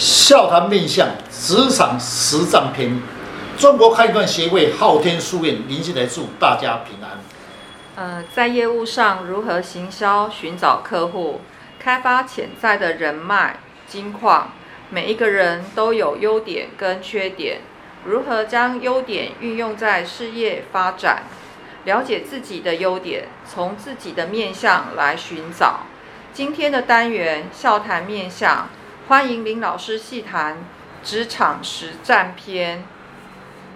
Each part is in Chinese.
笑谈面相职场实战篇，中国开断协会昊天书院林进来祝大家平安。呃，在业务上如何行销、寻找客户、开发潜在的人脉、金矿？每一个人都有优点跟缺点，如何将优点运用在事业发展？了解自己的优点，从自己的面相来寻找。今天的单元笑谈面相。欢迎林老师细谈职场实战篇。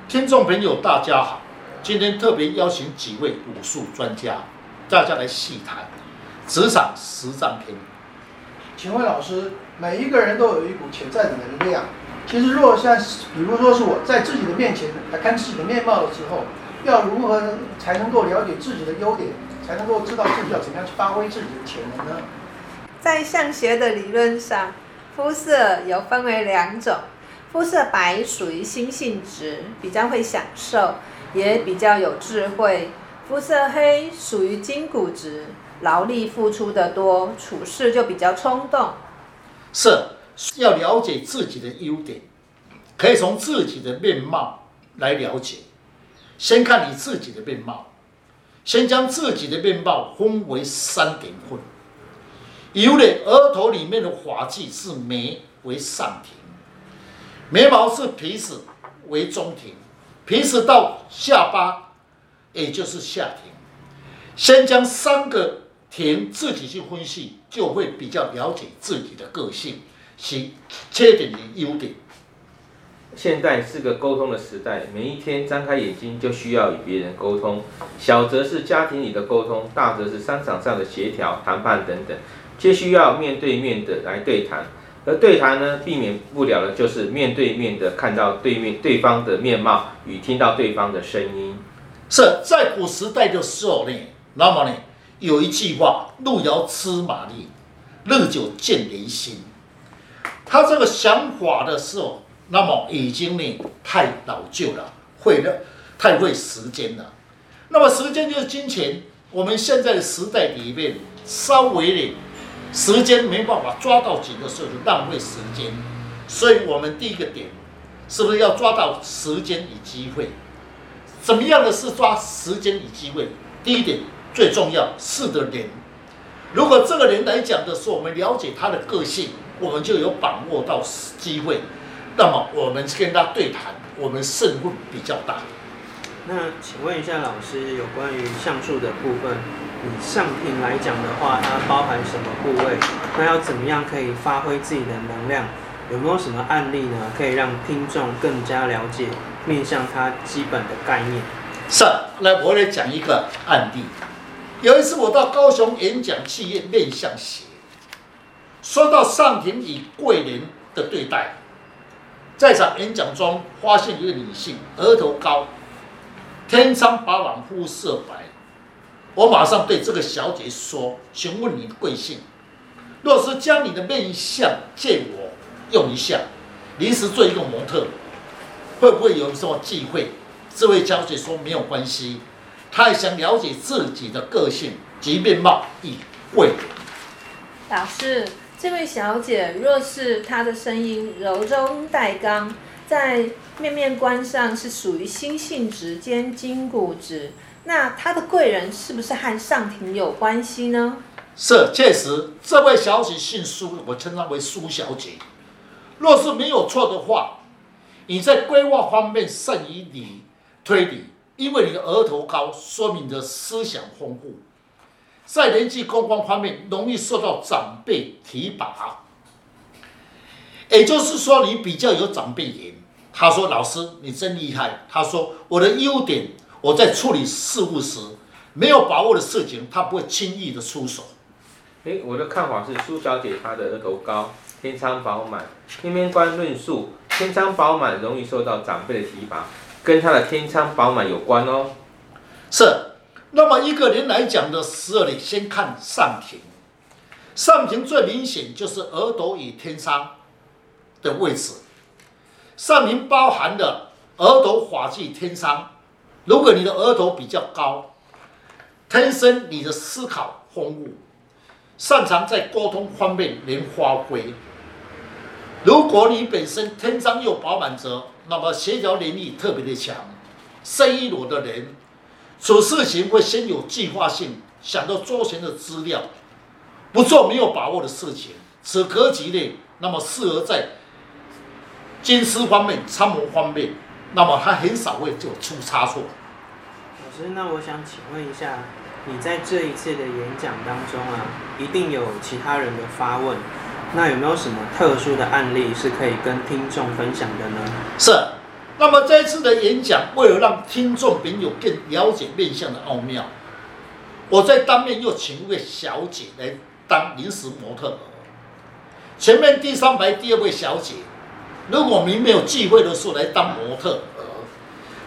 听众朋友，大家好，今天特别邀请几位武术专家，大家来细谈职场实战篇。请问老师，每一个人都有一股潜在的能量。其实，若像比如说是我在自己的面前来看自己的面貌的时候，要如何才能够了解自己的优点，才能够知道自己要怎么样去发挥自己的潜能呢？在相学的理论上。肤色有分为两种，肤色白属于心性直，比较会享受，也比较有智慧；肤色黑属于筋骨直，劳力付出的多，处事就比较冲动。是，要了解自己的优点，可以从自己的面貌来了解。先看你自己的面貌，先将自己的面貌分为三点份。有的额头里面的发际是眉为上庭，眉毛是鼻子为中庭，鼻子到下巴也就是下庭。先将三个庭自己去分析，就会比较了解自己的个性，其缺点与优点。现在是个沟通的时代，每一天张开眼睛就需要与别人沟通，小则是家庭里的沟通，大则是商场上的协调、谈判等等。皆需要面对面的来对谈，而对谈呢，避免不了的就是面对面的看到对面对方的面貌与听到对方的声音。是在古时代的时候呢，那么呢，有一句话：“路遥知马力，日久见人心。”他这个想法的时候，那么已经呢太老旧了，会的太费时间了。那么时间就是金钱，我们现在的时代里面稍微呢。时间没办法抓到紧的时候，就浪费时间。所以，我们第一个点，是不是要抓到时间与机会？怎么样的是抓时间与机会？第一点最重要是的人。如果这个人来讲的时候，我们了解他的个性，我们就有把握到机会。那么，我们跟他对谈，我们胜负比较大。那请问一下老师，有关于橡树的部分，以上庭来讲的话，它包含什么部位？那要怎么样可以发挥自己的能量？有没有什么案例呢？可以让听众更加了解面向它基本的概念？是，来我来讲一个案例。有一次我到高雄演讲企业面向写，说到上庭以贵人的对待，在场演讲中发现一个女性，额头高。天仓饱满，肤色白。我马上对这个小姐说：“询问你的贵姓？若是将你的面相借我用一下，临时做一个模特，会不会有什么忌讳？”这位小姐说：“没有关系。”她也想了解自己的个性及面貌以贵。老师，这位小姐若是她的声音柔中带刚。在面面观上是属于心性直兼筋骨直，那他的贵人是不是和上庭有关系呢？是，确实，这位小姐姓苏，我称她为苏小姐。若是没有错的话，你在规划方面善于理推理，因为你的额头高，说明你的思想丰富。在人际沟通方面，容易受到长辈提拔。也就是说，你比较有长辈缘。他说：“老师，你真厉害。”他说：“我的优点，我在处理事务时，没有把握的事情，他不会轻易的出手。”诶，我的看法是，苏小姐她的额头高，天仓饱满。面面观论述，天仓饱满容易受到长辈的提拔，跟她的天仓饱满有关哦。是。那么一个人来讲的时候，你先看上庭。上庭最明显就是额头与天仓。的位置，上面包含的额头发际天仓。如果你的额头比较高，天生你的思考丰富，擅长在沟通方面能发挥。如果你本身天仓又饱满者，那么协调能力特别的强。生意裸的人，做事情会先有计划性，想到周全的资料，不做没有把握的事情。此格局呢，那么适合在军事方面、参谋方面，那么他很少会就出差错。老师，那我想请问一下，你在这一次的演讲当中啊，一定有其他人的发问。那有没有什么特殊的案例是可以跟听众分享的呢？是。那么这一次的演讲，为了让听众朋友更了解面相的奥妙，我在当面又请一位小姐来当临时模特。前面第三排第二位小姐，如果您没有机会的时候来当模特儿，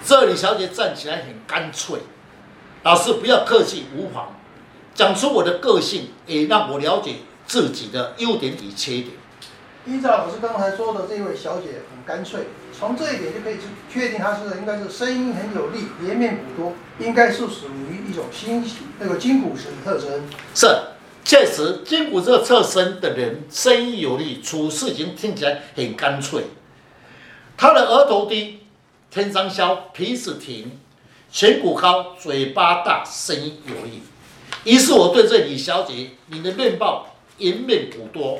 这里小姐站起来很干脆，老师不要客气，无妨，讲出我的个性，也让我了解。自己的优点与缺点。依照老师刚才说的，这位小姐很干脆，从这一点就可以确定她是应该是声音很有力，颜面骨多，应该是属于一种新那个筋骨质的特征。是，确实筋骨质的特征的人，声音有力，处事情听起来很干脆。他的额头低，天仓削，鼻子挺，颧骨高，嘴巴大，声音有力。于是我对这李小姐，你的面貌。颜面骨多，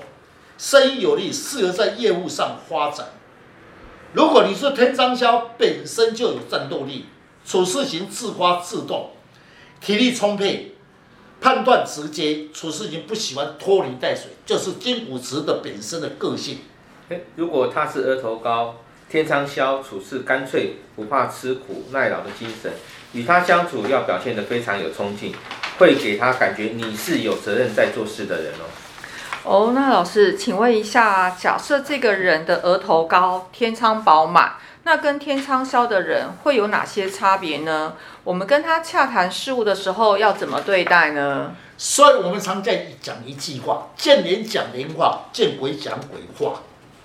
声音有力，适合在业务上发展。如果你是天仓削，本身就有战斗力，处事情自发自动，体力充沛，判断直接，处事情不喜欢拖泥带水，就是金骨质的本身的个性。如果他是额头高，天仓消，处事干脆，不怕吃苦耐劳的精神，与他相处要表现得非常有冲劲，会给他感觉你是有责任在做事的人哦。哦，那老师，请问一下，假设这个人的额头高，天仓饱满，那跟天仓削的人会有哪些差别呢？我们跟他洽谈事务的时候要怎么对待呢？所以我们常在讲一句话：见人讲人话，见鬼讲鬼话，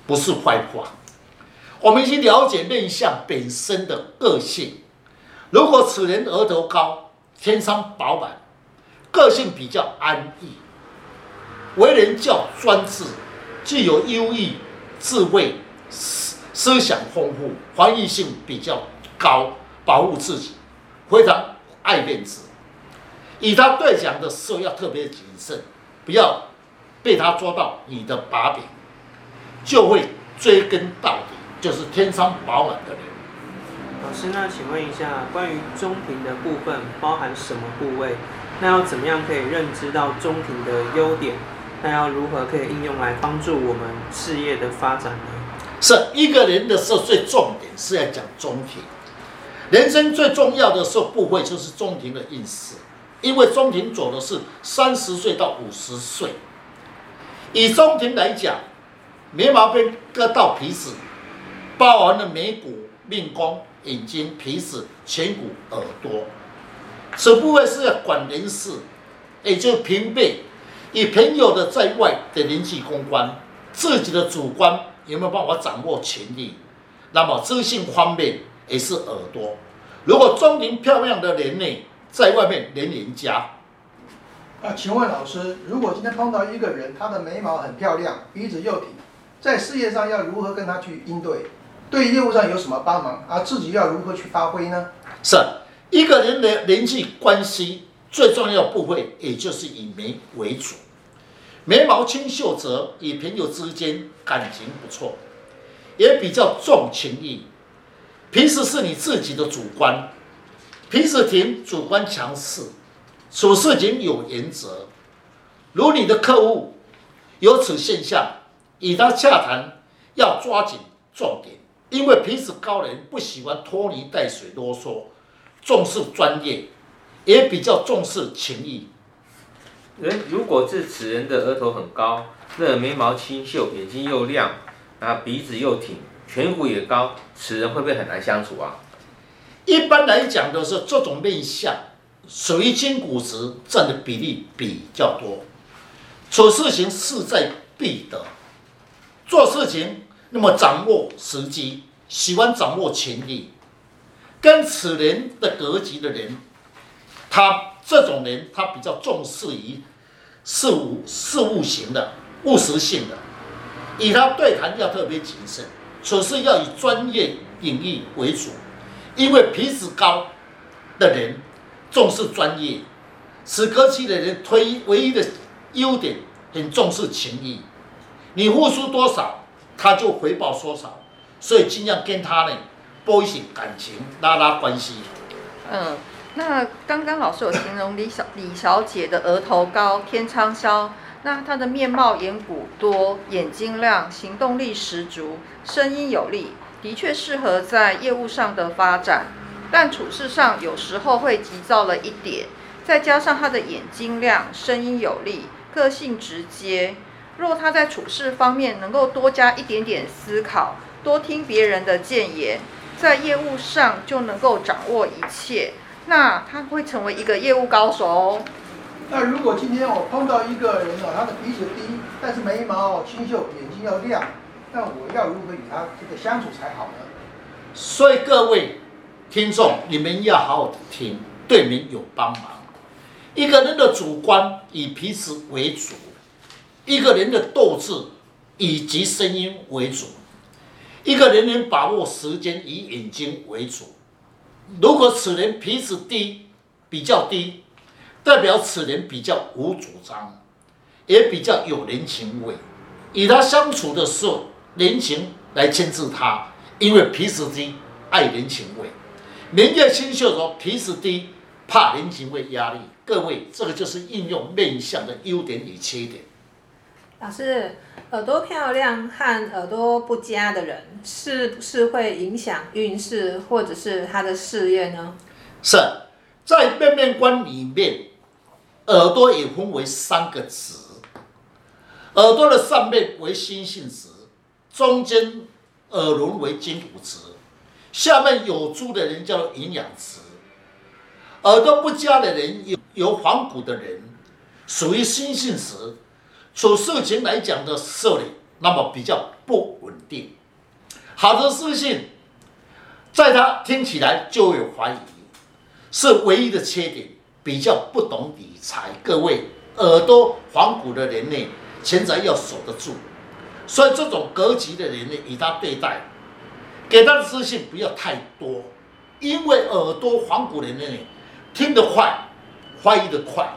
不是坏话。我们已经了解面相本身的个性。如果此人额头高，天仓饱满，个性比较安逸。为人较专制，具有优异智慧，思想丰富，防御性比较高，保护自己，非常爱面子。与他对讲的时候要特别谨慎，不要被他抓到你的把柄，就会追根到底，就是天生饱满的人。老师，那请问一下，关于中庭的部分包含什么部位？那要怎么样可以认知到中庭的优点？那要如何可以应用来帮助我们事业的发展呢？是一个人的时候，最重点是要讲中庭。人生最重要的时候部位就是中庭的运势，因为中庭走的是三十岁到五十岁。以中庭来讲，眉毛边割到鼻子，包含了眉骨、命宫、眼睛、鼻子、颧骨、耳朵。此部位是要管人事，也就平辈。以朋友的在外的人际公关，自己的主观有没有办法掌握权力？那么知性方面也是耳朵。如果中庭漂亮的人呢，在外面连人家。啊，请问老师，如果今天碰到一个人，他的眉毛很漂亮，鼻子又挺，在事业上要如何跟他去应对？对业务上有什么帮忙？啊，自己要如何去发挥呢？是一个人的人际关系。最重要部位，也就是以眉为主，眉毛清秀者，与朋友之间感情不错，也比较重情义。平时是你自己的主观，平时挺主观强势，处事情有原则。如你的客户有此现象，与他洽谈要抓紧重点，因为平时高人不喜欢拖泥带水啰嗦，重视专业。也比较重视情谊。人如果是此人的额头很高，那眉毛清秀，眼睛又亮，啊鼻子又挺，颧骨也高，此人会不会很难相处啊？一般来讲的是这种面相，属于筋骨质占的比例比较多。处事情势在必得，做事情那么掌握时机，喜欢掌握权力，跟此人的格局的人。他这种人，他比较重视于事务事务型的务实性的，与他对谈要特别谨慎，处事要以专业领域为主，因为皮质高的人重视专业，此格局的人推唯一的优点很重视情谊，你付出多少，他就回报多少，所以尽量跟他呢播一些感情，拉拉关系。嗯，那刚刚老师有形容李小李小姐的额头高，天仓霄。那她的面貌眼骨多，眼睛亮，行动力十足，声音有力，的确适合在业务上的发展。但处事上有时候会急躁了一点，再加上她的眼睛亮，声音有力，个性直接。若她在处事方面能够多加一点点思考，多听别人的建言，在业务上就能够掌握一切，那他会成为一个业务高手哦。那如果今天我碰到一个人哦，他的鼻子低，但是眉毛清秀，眼睛要亮，那我要如何与他这个相处才好呢？所以各位听众，你们要好好听，对你们有帮忙。一个人的主观以皮质为主，一个人的斗志以及声音为主，一个人能把握时间以眼睛为主。如果此人皮子低，比较低。代表此人比较无主张，也比较有人情味。与他相处的时候，人情来牵制他，因为皮质低，爱人情味。面见新秀的时候，皮质低，怕人情味压力。各位，这个就是应用面相的优点与缺点。老师，耳朵漂亮和耳朵不佳的人，是不是会影响运势或者是他的事业呢？是在面面观里面。耳朵也分为三个值，耳朵的上面为心性值，中间耳轮为筋骨值，下面有珠的人叫营养值。耳朵不佳的人有有黄骨的人，属于心性值，所事情来讲的时候，那么比较不稳定。好的事情，在他听起来就有怀疑，是唯一的缺点。比较不懂理财，各位耳朵黄骨的人呢，钱财要守得住，所以这种格局的人呢，与他对待，给他的资讯不要太多，因为耳朵黄骨的人呢，听得快，怀疑的快。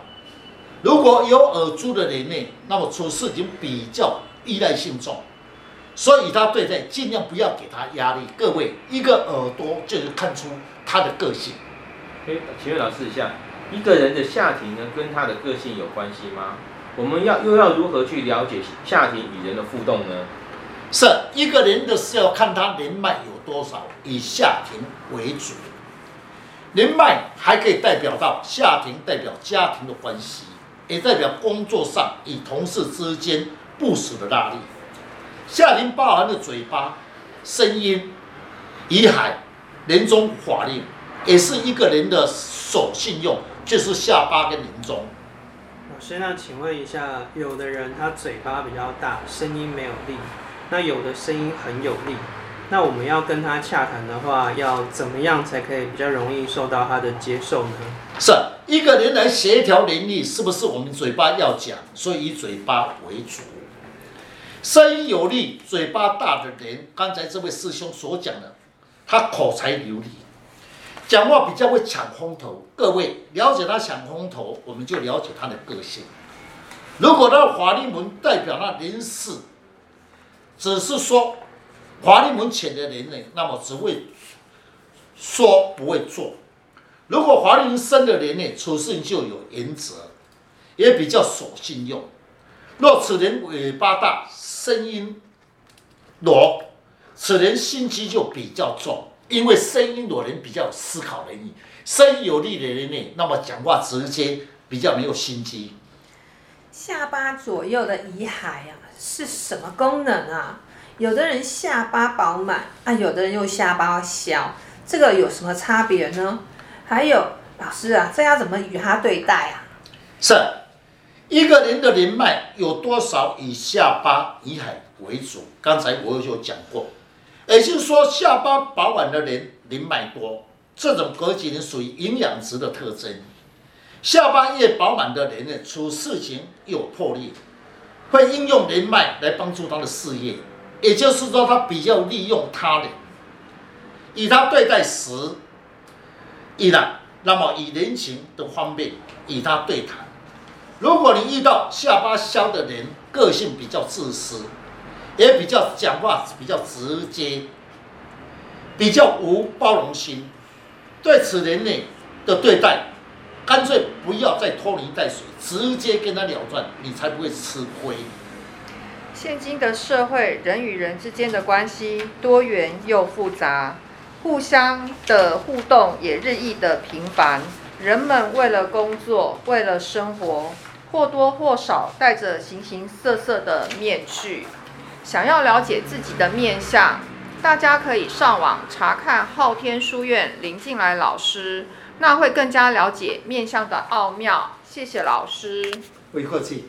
如果有耳珠的人呢，那么处事情比较依赖性重，所以他对待尽量不要给他压力。各位，一个耳朵就是看出他的个性。哎，请问老师一下。一个人的下庭呢，跟他的个性有关系吗？我们要又要如何去了解下庭与人的互动呢？是一个人的是要看他人脉有多少，以下庭为主。人脉还可以代表到下庭，代表家庭的关系，也代表工作上与同事之间不死的压力。下庭包含的嘴巴、声音、遗海、年终法令，也是一个人的守信用。就是下巴跟人中。老师，那请问一下，有的人他嘴巴比较大，声音没有力；那有的声音很有力。那我们要跟他洽谈的话，要怎么样才可以比较容易受到他的接受呢？是一个人来协调能力，是不是我们嘴巴要讲？所以以嘴巴为主。声音有力、嘴巴大的人，刚才这位师兄所讲的，他口才流利。讲话比较会抢风头，各位了解他抢风头，我们就了解他的个性。如果他法令纹代表那人事，只是说法令纹浅的人呢，那么只会说不会做；如果法令纹深的人呢，处事就有原则，也比较守信用。若此人尾巴大，声音弱，此人心机就比较重。因为声音裸人比较有思考能力，声音有力的人呢，那么讲话直接，比较没有心机。下巴左右的遗骸啊，是什么功能啊？有的人下巴饱满啊，有的人又下巴小，这个有什么差别呢？还有老师啊，这要怎么与他对待啊？是一个人的人脉有多少，以下巴遗海为主。刚才我有讲过。也就是说，下巴饱满的人人脉多，这种格局呢属于营养值的特征。下巴越饱满的人呢，处事情有魄力，会应用人脉来帮助他的事业，也就是说，他比较利用他人，以他对待时，依然那么以人情的方面与他对谈。如果你遇到下巴削的人，个性比较自私，也比较讲话比较直接，比较无包容心，对此人呢的对待，干脆不要再拖泥带水，直接跟他了断，你才不会吃亏。现今的社会，人与人之间的关系多元又复杂，互相的互动也日益的频繁。人们为了工作，为了生活，或多或少戴着形形色色的面具。想要了解自己的面相，大家可以上网查看昊天书院林进来老师。那会更加了解面相的奥妙。谢谢老师。不客气。